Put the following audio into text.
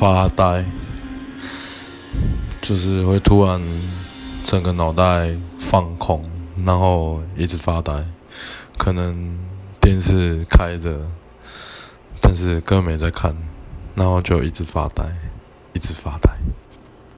发呆，就是会突然整个脑袋放空，然后一直发呆。可能电视开着，但是根本没在看，然后就一直发呆，一直发呆。